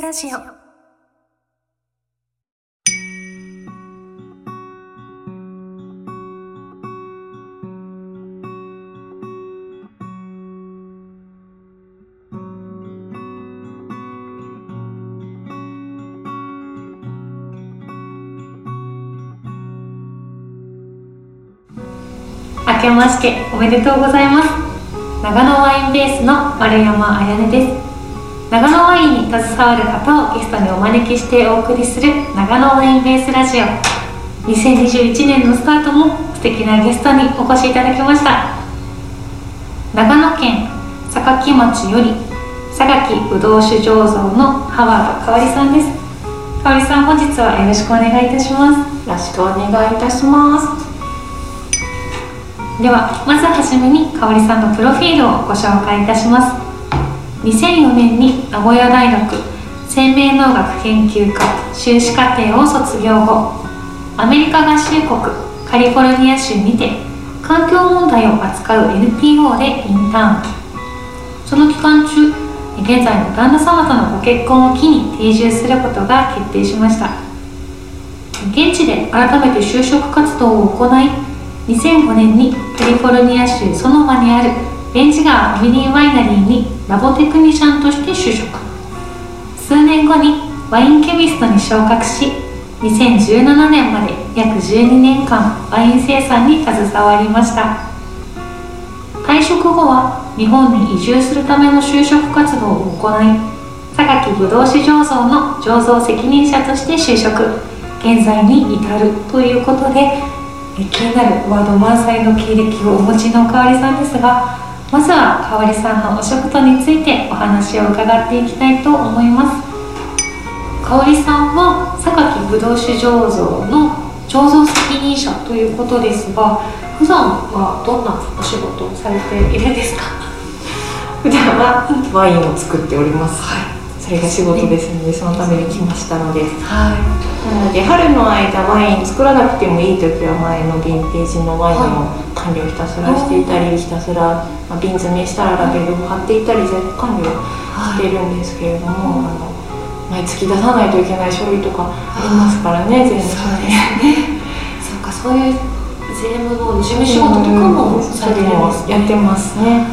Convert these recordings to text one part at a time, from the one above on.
スラジオ。明けましておめでとうございます。長野ワインベースの丸山彩音です。長野ワインに携わる方をゲストにお招きしてお送りする長野ワインベースラジオ。2021年のスタートも素敵なゲストにお越しいただきました。長野県坂町より榊ぶどう酒醸造の浜田香織さんです。香織さん本日はよろしくお願いいたします。よろしくお願いいたします。ではまずはじめに香織さんのプロフィールをご紹介いたします2004年に名古屋大学生命農学研究科修士課程を卒業後アメリカ合衆国カリフォルニア州にて環境問題を扱う NPO でインターン。その期間中現在の旦那様とのご結婚を機に定住することが決定しました。現地で改めて就職活動を行い2005年にカリフォルニア州ソノマにあるベンチ川ファミリーワイナリーにラボテクニシャンとして就職。数年後にワインケミストに昇格し2017年まで約12年間ワイン生産に携わりました。退職後は日本に移住するための就職活動を行い榊ぶどう酒醸造の醸造責任者として就職。現在に至るということで気になるワード満載の経歴をお持ちの香里さんですがまずは香里さんのお仕事についてお話を伺っていきたいと思います。香里さんは榊ぶどう酒醸造の醸造責任者ということですが普段はどんなお仕事をされているんですか？普段はワインを作っております、はいそれが仕事ですのでそのために来ましたので、はい、なので春の間ワイン作らなくてもいい時は前のヴィンテージのワインの管理をひたすらしていたり、ひたすら、まあ、瓶詰めしたらラベルを貼っていたり在庫管理をしてい。るんですけれども、あの毎月出さないといけない書類とかありますからね全部。そうですね。そうかそういう税務の事務仕事とかもされてます、ね、やってますね。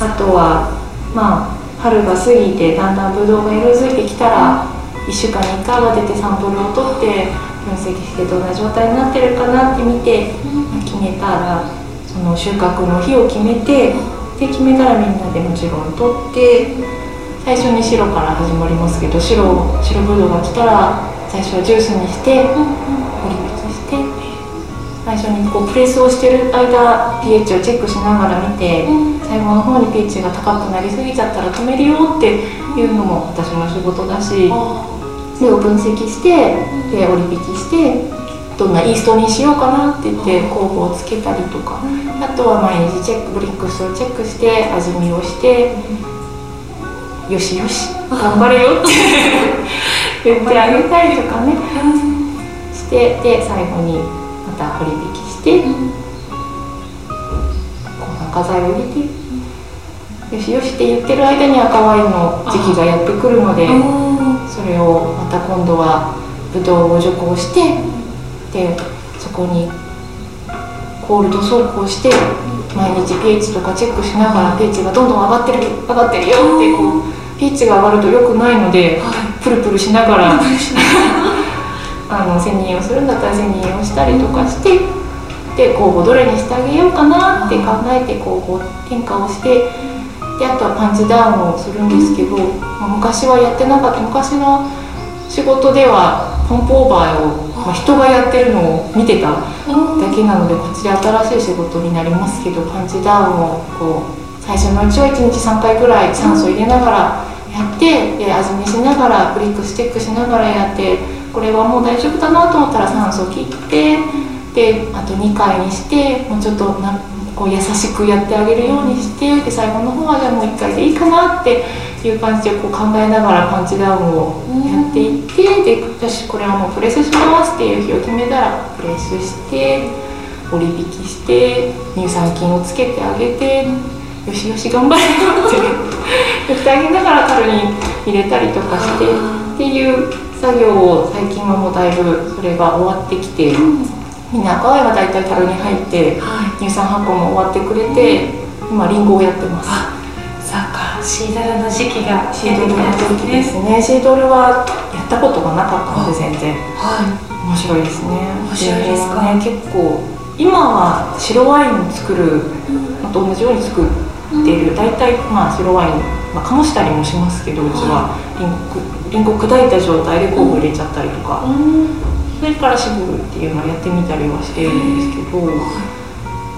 あとはまあ春が過ぎてだんだんブドウが色づいてきたら1週間に1回は出てサンプルを取って分析してどんな状態になってるかなって見て決めたらその収穫の日を決めてで決めたらみんなでもちろん取って最初に白から始まりますけど白白ぶどうが来たら最初はジュースにして堀引きして最初にこうプレスをしてる間 pH をチェックしながら見て、最後の方に pH が高くなりすぎちゃったら止めるよっていうのも私の仕事だしそれを分析してで折り引きしてどんなイーストにしようかなって言って酵母をつけたりとか。あとは毎日チェックブリックスをチェックして味見をしてよしよし頑張れよって 言ってあげたりとかね。してで最後にた堀引きして、うん、赤材を入れて、よしよしって言ってる間に赤ワインの時期がやってくるのでそれをまた今度はぶどうを除光してでそこにコールド走行して毎日 pH とかチェックしながら pH がどんどん上がってる上がってるよってこう pH が上がると良くないのでプルプルしながら あの専任をするんだったら専任をしたりとかしてで候補どれにしてあげようかなって考えて候補転換をしてであとはパンチダウンをするんですけど、まあ、昔はやってなかった昔の仕事ではポンプオーバーを、まあ、人がやってるのを見てただけなのでこっちで新しい仕事になりますけどパンチダウンをこう最初のうちは1日3回ぐらい酸素入れながらやってで味見しながらブリックステックしながらやって。これはもう大丈夫だなと思ったら酸素を切ってであと2回にしてもうちょっとなこう優しくやってあげるようにしてで最後の方はじゃあもう1回でいいかなっていう感じでこう考えながらパンチダウンをやっていってで私これはもうプレスしますっていう日を決めたらプレスして折り引きして乳酸菌をつけてあげてよしよし頑張れよって言ってあげながら樽に入れたりとかして。っていう作業を最近はもうだいぶそれが終わってきて、みんな赤ワインは大体樽に入って、乳酸発酵も終わってくれて、今リンゴをやってます。さあか。シードルの時期がシードルの時ですね。シードルはやったことがなかったんで全然。は面白いですね。面白いですか？ね結構今は白ワインを作るのと同じように作っている、大体まあ白ワイン、まあ、醸したりもしますけどうちは。リンゴリンゴ砕いた状態で酵母入れちゃったりとか、それから絞るっていうのをやってみたりはしているんですけど、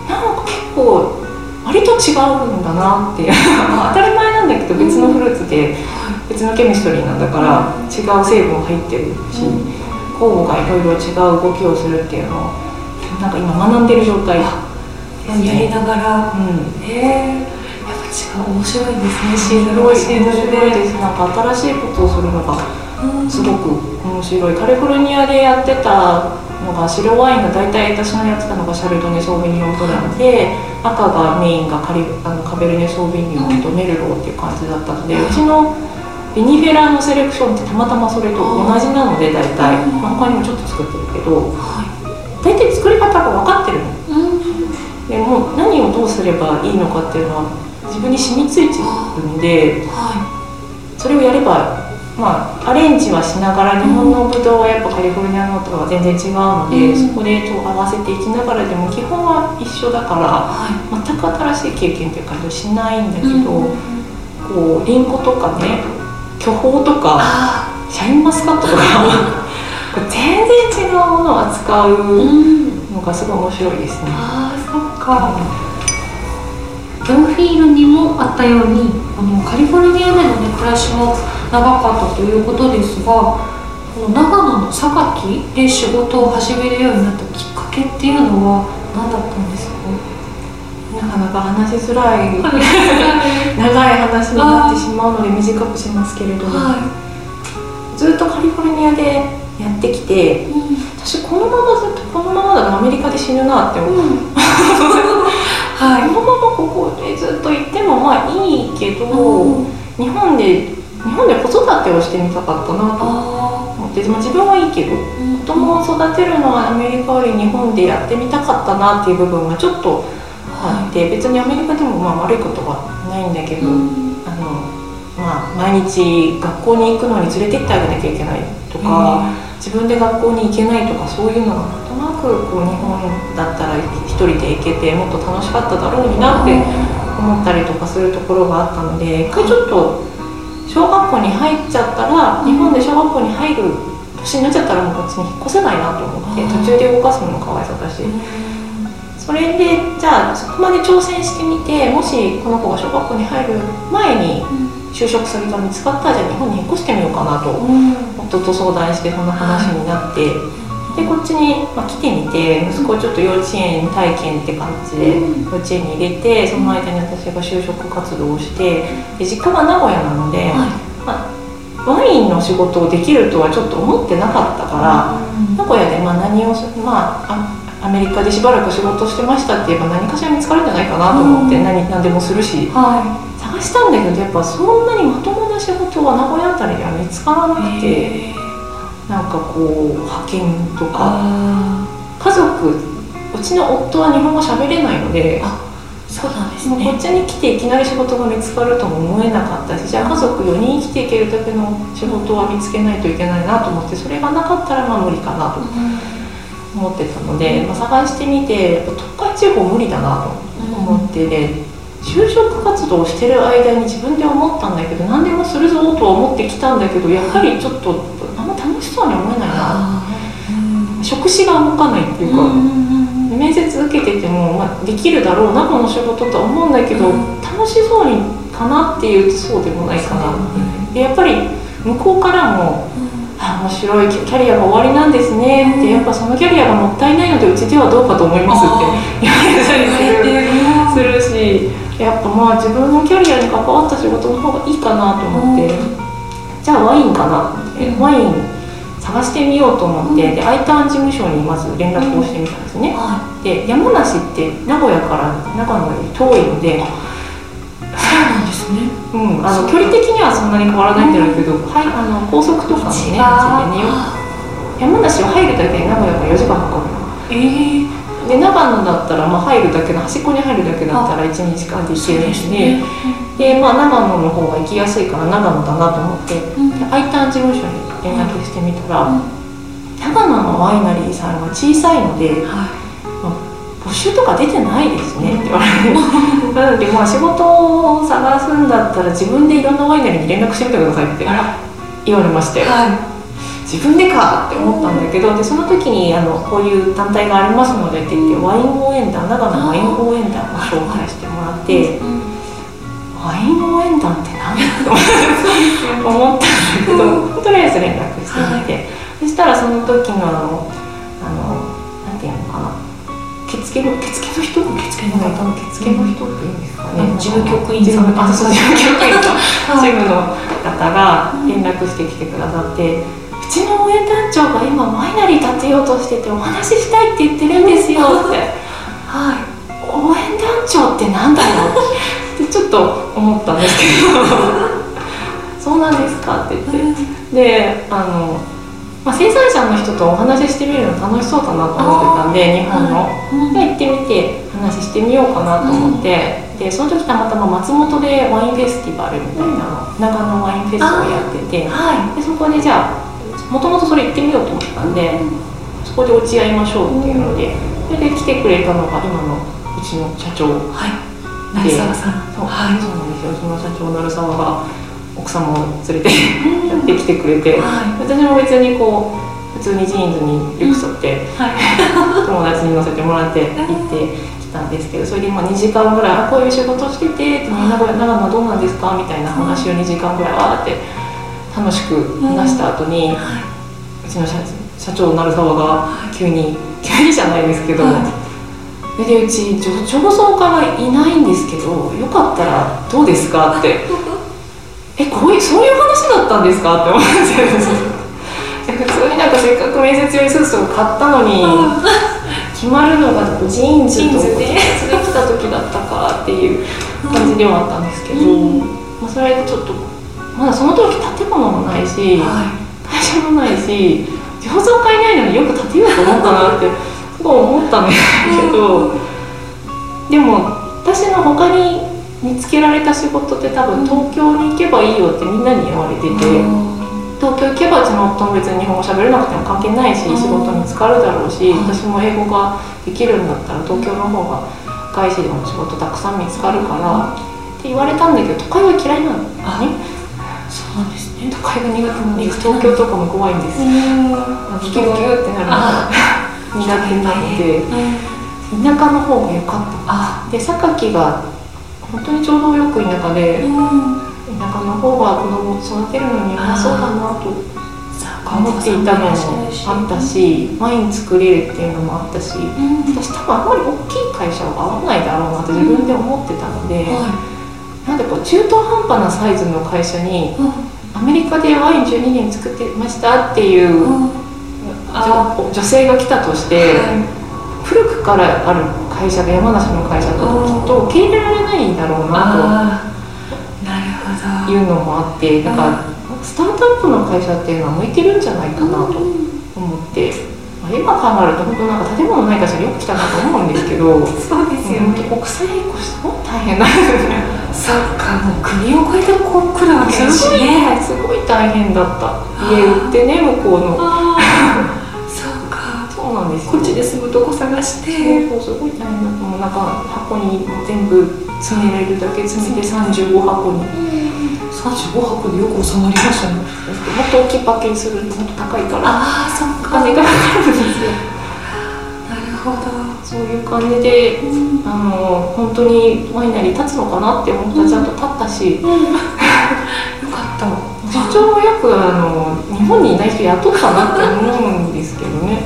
なんか結構割と違うんだなって当たり前なんだけど別のフルーツで別のケミストリーなんだから違う成分入ってるし、酵母がいろいろ違う動きをするっていうのをなんか今学んでる状態ですやりながら。うん。へえやっぱ違う。面白いですね。シードル面はシードル白いでで。すなんか新しいことをするのがうんすごく面白いカリフォルニアでやってたのが白ワインが大体私のやってたのがシャルドネ・ソービニオンブランで赤がメインがカリあのカベルネ・ソービニオンとメルローっていう感じだったのでうちのビニフェラのセレクションってたまたまそれと同じなので大体、まあ、他にもちょっと作ってるけど大体作り方が分かってるの。うんでもう何をどうすればいいのかっていうのは自分に染みついてるんではそれをやればまあアレンジはしながら日本のブドウはやっぱカリフォルニアのとは全然違うので、うん。そこでと合わせていきながらでも基本は一緒だからい。全く新しい経験っていう感じはしないんだけうんど、こうリンゴとかね巨峰とかあシャインマスカットとか 全然違うものを扱うのがすごい面白いですね。あーそっかプロフィールにもあったようにあのカリフォルニアでの、ね、暮らしも長かったということですがこの長野の榊で仕事を始めるようになったきっかけっていうのは何だったんですか？なかなか話しづらい 長い話になってしまうので短くしますけれども、はずっとカリフォルニアでやってきてい、うん。私このままずっとこのままだとアメリカで死ぬなって思う、はい。このままここでずっと行ってもまあいいけど、うん。日本で日本で子育てをしてみたかったなとあ思って、まあ、自分はいいけどー子供を育てるのはアメリカより日本でやってみたかったなっていう部分がちょっとあって別にアメリカでもまあ悪いことはないんだけど、うん。あのまあ、毎日学校に行くのに連れてってあげなきゃいけないとか、自分で学校に行けないとかそういうのがなんとなくこう日本だったら一人で行けてもっと楽しかっただろうになって思ったりとかするところがあったので一回ちょっと小学校に入っちゃったら日本で小学校に入る年になっちゃったらもうこっちに引っ越せないなと思って途中で動かすのもかわいそうだし。それでじゃあそこまで挑戦してみてもしこの子が小学校に入る前に就職先が見つかったらじゃあ日本に引っ越してみようかなとうん。夫と相談してそんな話になって、でこっちに、まあ、来てみて息子をちょっと幼稚園体験って感じでうん。幼稚園に入れてその間に私が就職活動をしてで実家が名古屋なので、はい。まあ、ワインの仕事をできるとはちょっと思ってなかったから。名古屋でまあ何をすまああアメリカでしばらく仕事してましたって言えば何かしら見つかるんじゃないかなと思ってうん。何何でもするし。は探したんだけどやっぱそんなにまともな仕事は名古屋あたりでは見つからなくいてなんかこう派遣とかあ家族うちの夫は日本語喋れないのであそうなんですもうこっねちに来ていきなり仕事が見つかるとも思えなかったしじゃあ家族4人生きていけるだけの仕事は見つけないといけないなと思ってそれがなかったらまあ無理かなと思ってたので、まあ、探してみてやっぱ東海地方無理だなと思ってで就職活動をしてる間に自分で思ったんだけど何でもするぞとは思ってきたんだけどやはりちょっとあんま楽しそうに思えないな。あ職種が動かないっていうか、面接受けてても、まあ、できるだろうなこの仕事とは思うんだけど、うん。楽しそうにかなっていうとそうでもないかな。でやっぱり向こうからもあ面白いキャリアが終わりなんですね。ってやっぱそのキャリアがもったいないのでうちではどうかと思いますって言われたりするしやっぱまあ自分のキャリアに関わった仕事の方がいいかなと思って、じゃあワインかな。って、うん。ワイン探してみようと思って、で I ターン事務所にまず連絡をしてみたんですね、はで山梨って名古屋から長野より遠いので。いそうなんですね。うん、あの距離的にはそんなに変わらないんだろうけど、はい、あの高速とかのね、山梨を入るだけで名古屋から4時間かかるの。ええで長野だったら、まあ、入るだけの端っこに入るだけだったら12時間で行けるしね。で、まあ、長野の方が行きやすいから長野だなと思って、うん。で I ターン事務所に連絡してみたら、うん。長野のワイナリーさんは小さいのでは募集とか出てないですねって言われて なのでまあ仕事を探すんだったら自分でいろんなワイナリーに連絡してみてくださいって言われまして。は自分でかって思ったんだけどでその時にあのこういう団体がありますのでって言ってワイン応援団長野ワイン応援団を紹介してもらってワイン応援団って何だと思ったんだけどとりあえず連絡してみて、そしたらその時のあのあのなんていうのかな受付の受付の人？受付の方？の受付の人っていうんですかね、うん。事務局員さん。あそう事務局員さん。はいチームの方が連絡してきてくださって、うちの応援団長が今ワイナリー建てようとしててお話ししたいって言ってるんですよ。って。は応援団長ってなんだろうってちょっと思ったんですけど。そうなんですかって言って。であの、まあ、生産者の人とお話ししてみるの楽しそうだなと思ってたんで日本の。い。で行ってみて話してみようかなと思って、でその時たまたま松本でワインフェスティバルみたいなの長野ワインフェスをやってて。はでそこでじゃあもともとそれ行ってみようと思ったんでそこで落ち合いましょうっていうのでそれで来てくれたのが今のうちの社長。いはい。成沢さん。そう,、はい。そうなんですよ。うちの社長鳴沢が奥様を連れてやってきてくれては私も別にこう普通にジーンズにリュック背負っていはい。友達に乗せてもらって行ってきたんですけどそれでまあ2時間ぐらいあ「こういう仕事してて」って「長野長野はどうなんですか?」みたいな話を2時間ぐらいわーって楽しく話した後に、うちの社社長鳴沢が急に急にじゃないですけど、はい。でうち上上層家がいないんですけどよかったらどうですかって。えこういうそういう話だったんですかって思って。普通になんかせっかく面接用にスーツを買ったのに決まるのがジーンズとでで来た時だったかっていう感じではあったんですけど、うん。まあ、それでちょっとまだその時建物もないし、は会社もないし上層家いないのによく建てようと思ったなって すごい思ったんですけど、でも私の他に見つけられた仕事って多分東京に行けばいいよってみんなに言われてて。東京行けばうちの夫も別に日本語喋れなくても関係ないしうん。仕事見つかるだろうしうん私も英語ができるんだったら東京の方が外資でも仕事たくさん見つかるからって言われたんだけど都会は嫌いなのあねそうですね。都会が苦手なので東京とかも怖いんですうん。ギュってなるの。が苦手なのでうん。田舎の方が良かった。あ。で榊が本当にちょうどよく田舎でうん。田舎の方が子供を育てるのにうまそうだなと思っていたのもあったしワイン作れるっていうのもあったしうん。私多分あんまり大きい会社は合わないだろうなって自分で思ってたので、はなんでこう中途半端なサイズの会社にアメリカでワイン12年作ってましたっていう女女性が来たとして、はい。古くからある会社で山梨の会社だときっと受け入れられないだろうなというのもあってだからスタートアップの会社っていうのは向いてるんじゃないかなと思って、まあ、今考えると本当なんか建物ない会社によく来たなと思うんですけどそうですよ本ね当国際引っ越しすごい大変な。んですねそっかもう国を越えてこう来るわけですすごいねすごい大変だった。家売ってね向こうのなんですよ。こっちで住むとこ探して。そうすごい大変なんか箱に全部詰められるだけ詰めて35箱に。35箱でよく収まりましたね。もっと大きいパッケージするともっと高いから。ああそっおか金がかかるんですよ。なるほど。そういう感じであの本当にワイナリー立つのかなって思ったらちゃんと立ったし、よかった。社長もよくあの日本にいない人雇ったなって思うんですけどね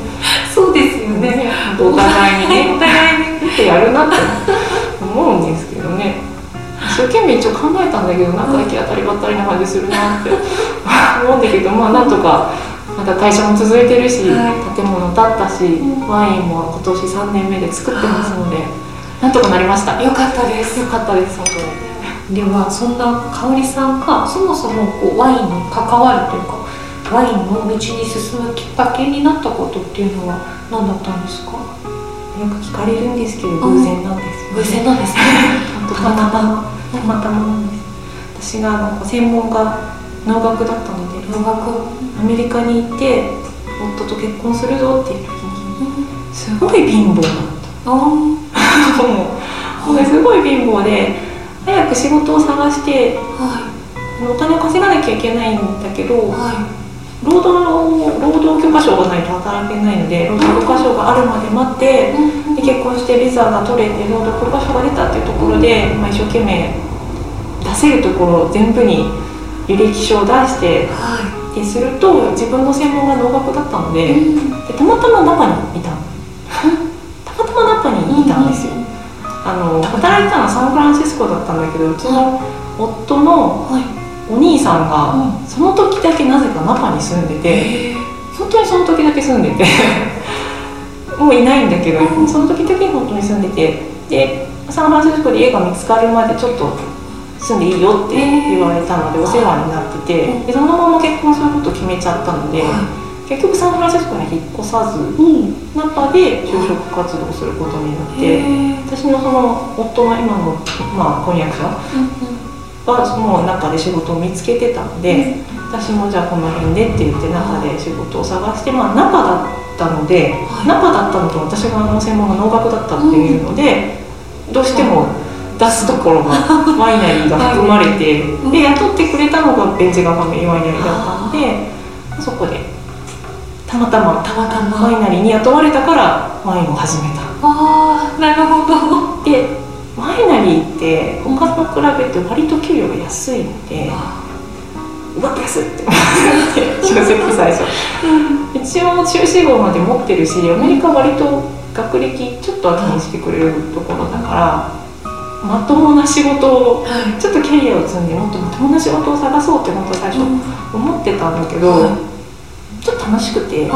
ねねお互いにね。お互いによくやるなって思うんですけどね。一生懸命一応考えたんだけどなんか行き当たりばったりな感じするなって 思うんだけどまあなんとかまた会社も続いてるし、はい。建物建ったし、ん。ワインも今年3年目で作ってますのでなんとかなりました。よよかったです。かったです本当に。ではそんな香織さんがそもそもこうワインに関わるというかワインの道に進むきっかけになったことっていうのは何だったんですか？よく聞かれるんですけど偶然なんです偶然なんですね。たまたま。たまたまなんです。私がなんか専門が農学だったので農学。アメリカに行って夫と結婚するぞっていう時にすごい貧乏だった。もうすごい貧乏で早く仕事を探して、はい、お金を稼がなきゃいけないんだけど、はい労働労働許可証がないと働けないので労働許可証があるまで待ってで結婚してビザが取れて労働許可証が出たっていうところで、まあ、一生懸命出せるところ全部に履歴書を出して、はい、ですると自分の専門が農学だったのででたまたま中にいた。たまたま中にいたんですよ。あの働いたのはサンフランシスコだったんだけどうちの夫の、はいお兄さんがその時だけなぜかナパに住んでて本当にその時だけ住んでて もういないんだけどその時だけ本当に住んでてでサンフランシスコで家が見つかるまでちょっと住んでいいよって言われたのでお世話になっててでそのまま結婚することを決めちゃったので。結局サンフランシスコに引っ越さず、ナパで就職活動することになって私のその夫の今の、まあ、婚約者はもう中で仕事を見つけてたので、私もじゃあこの辺でって言って中で仕事を探してまあ中だったので、中だったのと私がの専門が農学だったっていうので、どうしても出すところがワイナリーが含まれて、で雇ってくれたのがベンチガファミリーワイナリーだったんでそこでたまたま。たまたま。ワイナリーに雇われたからワインを始めた。あなるほど。でワイナリーって他と比べて割と給料が安いのでうわ安って思って。正直最初。一応修士号まで持ってるしアメリカ割と学歴ちょっと後にしてくれるところだからまともな仕事をちょっとキャリアを積んでもっとまともな仕事を探そうって本当最初思ってたんだけどちょっと楽しくて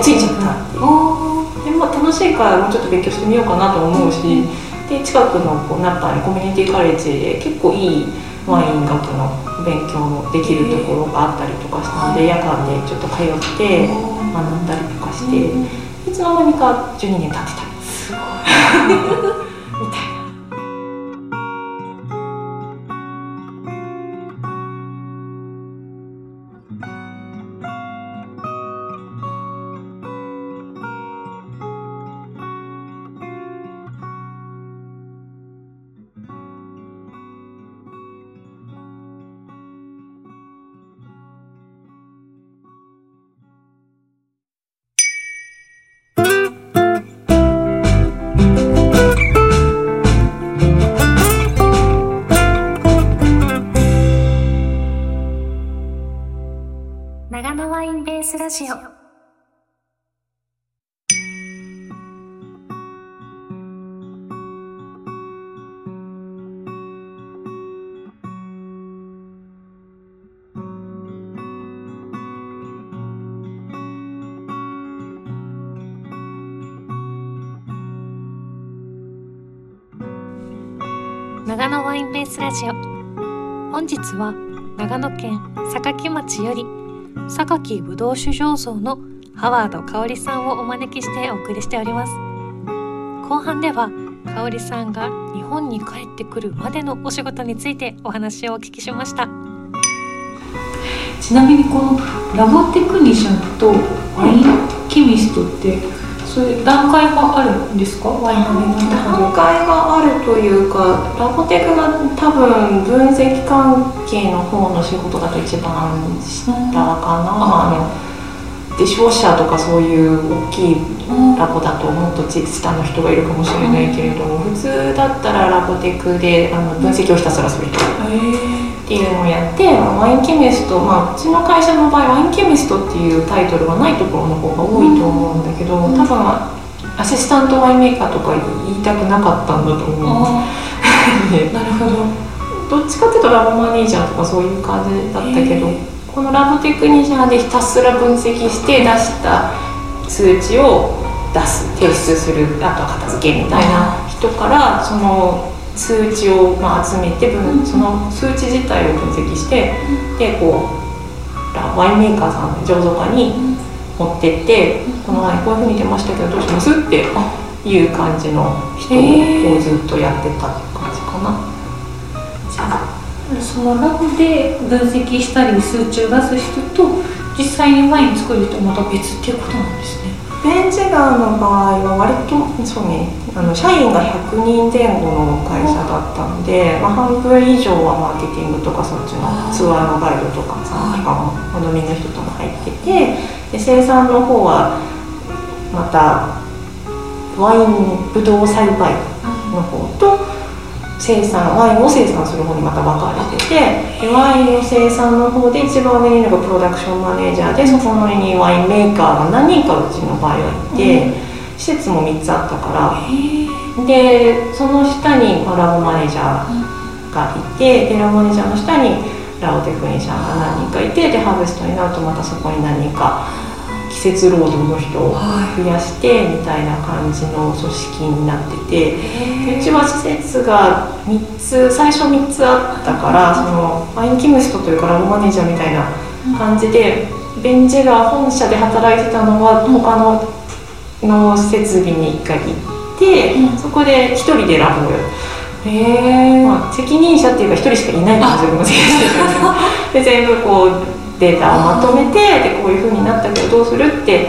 ついちゃったっていう。で、まあ、楽しいからもうちょっと勉強してみようかなと思うしで近くのこうナッパにコミュニティカレッジで結構いいワイン学の勉強できるところがあったりとかしたので夜間でちょっと通って学んだりとかしていつの間にか12年経ってた。すごい。みたいな。ラジオ。長野ワインベースラジオ。本日は長野県坂町より榊ぶどう酒醸造のハワード香織さんをお招きしてお送りしております。後半では香織さんが日本に帰ってくるまでのお仕事についてお話をお聞きしました。ちなみにこのラボテクニシャンとワインケミストってそういう段階があるんですか？ワイ段階があるというかラボテクが多分分析関係の方の仕事だと一番下かな、うん、あので商社とかそういう大きいラボだともっと下の人がいるかもしれな。いけれども、うん、普通だったらラボテクであの分析をひたすらする人。っていうのをやってワインケミスト、まあ、うちの会社の場合ワインケミストっていうタイトルがないところの方が多いと思うんだけど、多分アシスタントワインメーカーとか言いたくなかったんだと思う。なるほど。どっちかっていうとラボマネージャーとかそういう感じだったけどこのラボテクニシャンでひたすら分析して出した数値を出す提出するあとは片付けみたいな人からその数値をまあ集めて分その数値自体を分析してでこうワインメーカーさんの醸造家に持ってってこのワインこういうふうに出ましたけどどうしますっていう感じの人をずっとやってたって感じかな。じゃあそのラボで分析したり数値を出す人と実際にワイン作る人また別っていうことなんですね。ベンチガーの場合は割とそうねあの社員が100人前後の会社だったんで、まあ、半分以上はマーケティングとかそっちのツアーのガイドとかさんとかもお飲みの人とも入っててで生産の方はまたワインブドウ栽培の方と生産ワインを生産する方にまた分かれててでワインの生産の方で一番上にいるのがプロダクションマネージャーでそこの上にワインメーカーが何人かうちの場合はいて、施設も3つあったから。でその下にラボマネージャーがいてでラボマネージャーの下にラオテクニシャンが何人かいてでハーベストになるとまたそこに何人か季節労働の人を増やしてみたいな感じの組織になっててうちは施設が3つ最初3つあったからそのワインキムストというかラブマネージャーみたいな感じでベンジェが本社で働いてたのは他のの設備に1回行ってそこで1人でラブをへまあ、責任者っていうか1人しかいない感じの責任者で全部こうデータをまとめてでこういうふうになったけどどうするって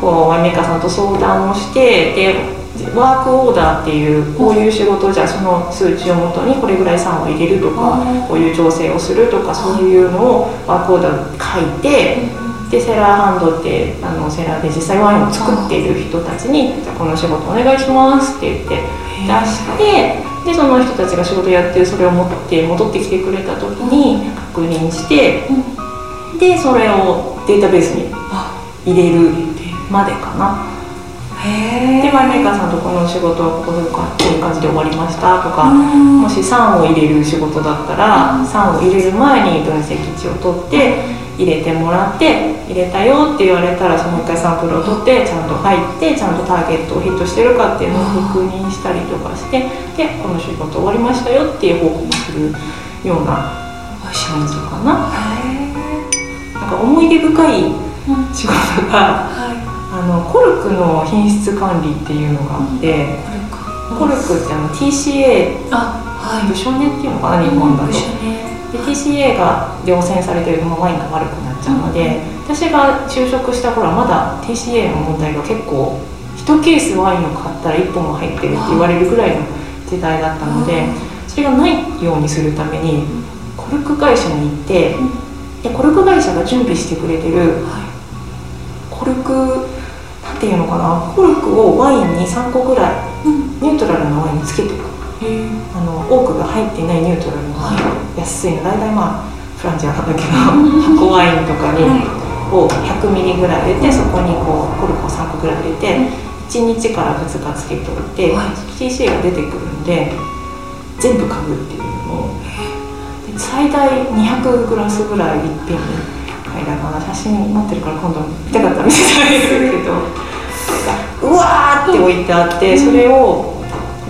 こうワイメーカーさんと相談をしてでワークオーダーっていうこういう仕事じゃその数値をもとにこれぐらい酸を入れるとかこういう調整をするとかそういうのをワークオーダー書いてでセラーハンドってあのセラーで実際ワインを作っている人たちに「じゃこの仕事お願いします」って言って出してでその人たちが仕事やってるそれを持って戻ってきてくれた時に確認してでそれをデータベースに入れるまでかな。でワインメーカーさんとこの仕事こういうこういう感じで終わりましたとかもし酸を入れる仕事だったら酸を入れる前に分析値を取って入れてもらって入れたよって言われたらその一回サンプルを取ってちゃんと入ってちゃんとターゲットをヒットしてるかっていうのを確認したりとかしてでこの仕事終わりましたよっていう報告するような感じかな。なんか思い出深い仕事が、あのコルクの品質管理っていうのがあって、コルク。ってあの TCA あ、はい、ブショネっていうのかな日本だと。で TCA が量産されてるとワインが悪くなっちゃうので、私が就職した頃はまだ TCA の問題が結構1ケースワインを買ったら1本は入ってるって言われるぐらいの時代だったので、それがないようにするためにコルク会社に行って、でコルク会社が準備してくれてる、コルクなんていうのかなコルクをワインに3個ぐらい、ニュートラルなワインにつけておくあの多くが入っていないニュートラルなワイン、安いの。大体まあフランジャーなんだけど箱ワインとかに、を100ミリぐらい入れてそこにこうコルクを3個ぐらい入れて、1日から2日つけておいて、はい、TC が出てくるんで全部嗅ぐっていうのを最大200グラスぐらいいっぺんに嗅いだかな写真持ってるから今度見たかったら見せてあげるけど。うわーって置いてあってそれを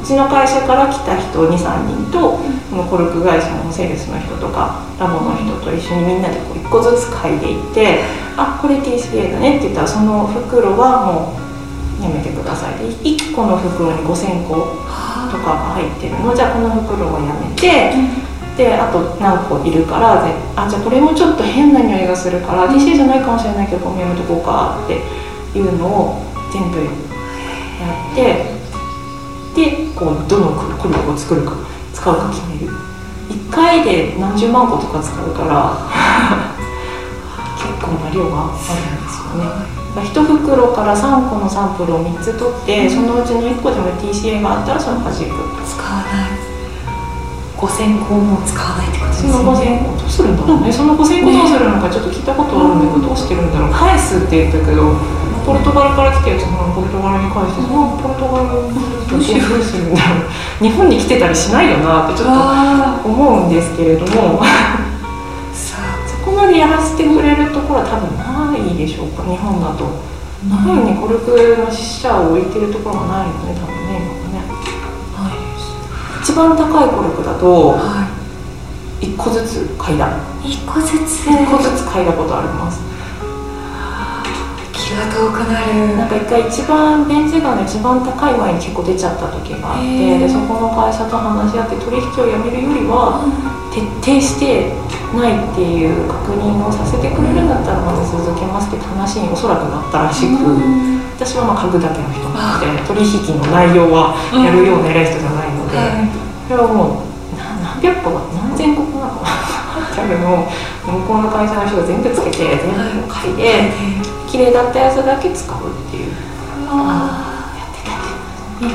うちの会社から来た人23人とこのコルク会社のセールスの人とかラボの人と一緒にみんなでこう1個ずつ嗅いでいって「あこれ TCA だね」って言ったらその袋はもうやめてください。で1個の袋に5000個とかが入ってるの。じゃあこの袋はやめて。であと何個いるからであじゃあこれもちょっと変な匂いがするから TCA じゃないかもしれないけどやめとこうかっていうのを全部やってでこうどのコルクを作るか使うか決める。1回で何十万個とか使うから結構な量があるんですよね。1袋から3個のサンプルを3つ取ってそのうちの1個でも TCA があったらその弾く使わない5000個も使わないってことですね。その5000個どうするんだろうね、その5000個どうするのかちょっと聞いたことあるんだけど、どうしてるんだろう。返すって言ったけどポルトガルから来たやつもポルトガルに返して、そのポルトガルどうするんだろう。日本に来てたりしないよなってちょっと思うんですけれども。そこまでやらせてくれるところは多分ないでしょうか日本だと。日本にコルクの死者を置いてるところがないよね多分ね番高いコルクだとは1個ずつ嗅いだ。い一個ずつ？1個ずつ嗅いだことあります。気が遠くなる。なんか一回一番ベンジガの一番高いワイン結構出ちゃった時があってでそこの会社と話し合って取引をやめるよりは徹底してないっていう確認をさせてくれるんだったらまだ続けますって話におそらくなったらしく、うん。私はまあ嗅ぐだけの人なので取引の内容はやるような偉い人じゃないので、はいこれはもうな何百個だ何千個なのかな多分もう向こうの会社の人が全部つけて全部嗅いで綺麗だったやつだけ使うっていう。あやってたね。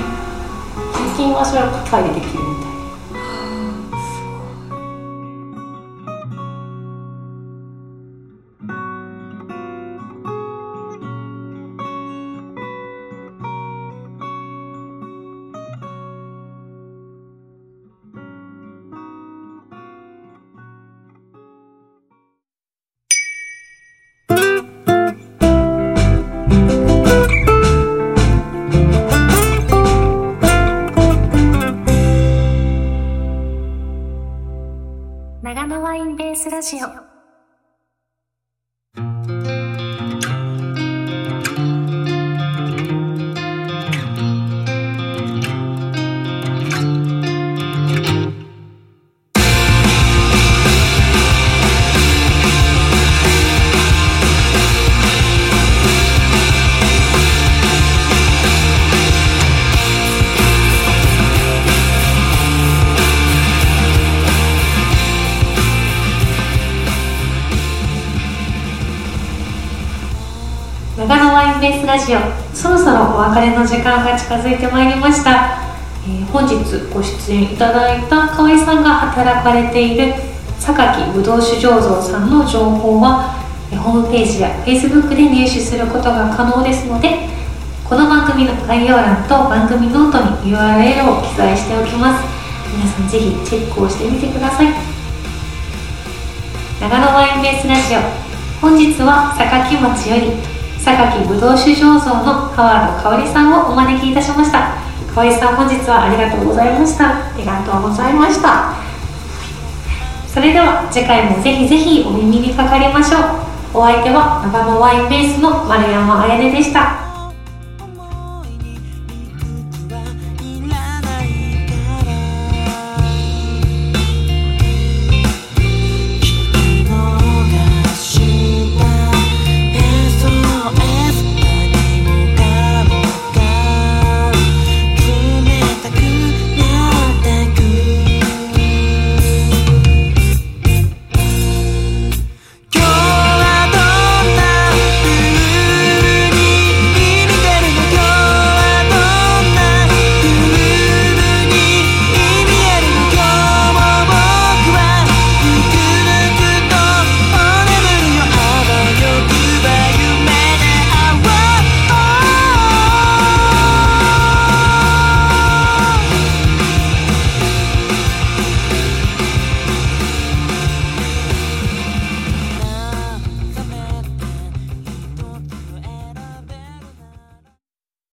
最近はそれは機械でできるラジオ長野ワインベースラジオ。そろそろお別れの時間が近づいてまいりました、えー本日ご出演いただいた香織さんが働かれている榊ぶどう酒醸造さんの情報はホームページや Facebook で入手することが可能ですのでこの番組の概要欄と番組ノートに URL を記載しておきます。皆さんぜひチェックをしてみてください。長野ワインベースラジオ。本日は榊町より榊ぶどう酒醸造の川野香織さんをお招きいたしました。香織さん本日はありがとうございました。ありがとうございました。それでは次回もぜひぜひお耳にかかりましょう。お相手は長野ワインベースの丸山彩音でした。